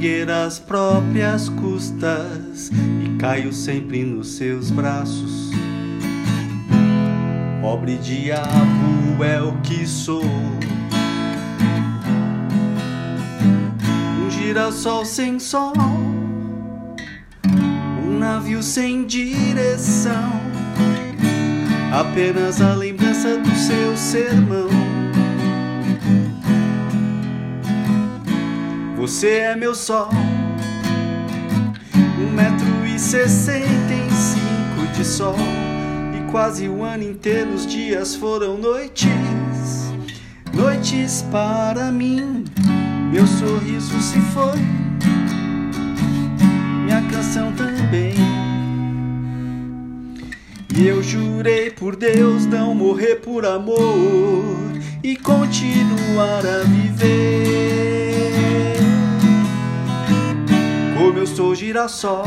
erguer próprias custas e caio sempre nos seus braços. Pobre diabo é o que sou. Um girassol sem sol, um navio sem direção. Apenas a lembrança do seu sermão. Você é meu sol, um metro e sessenta e cinco de sol quase o ano inteiro os dias foram noites, noites para mim. Meu sorriso se foi, minha canção também. E eu jurei por Deus não morrer por amor e continuar a viver. Como eu sou girassol,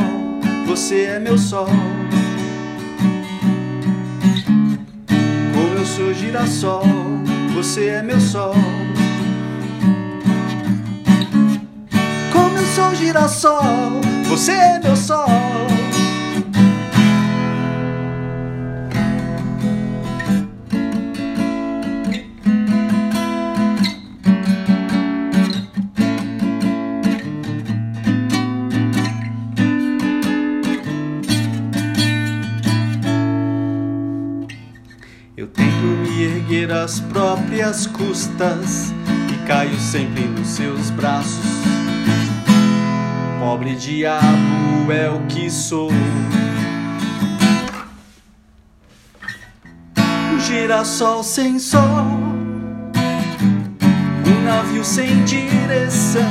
você é meu sol. sou girassol, você é meu sol. Como eu sou girassol, você é meu sol. Às próprias custas e caio sempre nos seus braços. Pobre diabo é o que sou. Um girassol sem sol, um navio sem direção,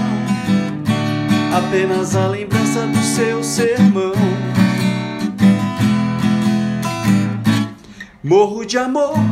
apenas a lembrança do seu sermão. Morro de amor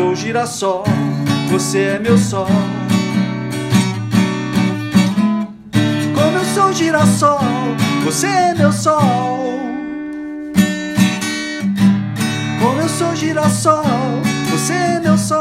Sou girassol, você é meu sol. Como eu sou girassol, você é meu sol. Como eu sou girassol, você é meu sol.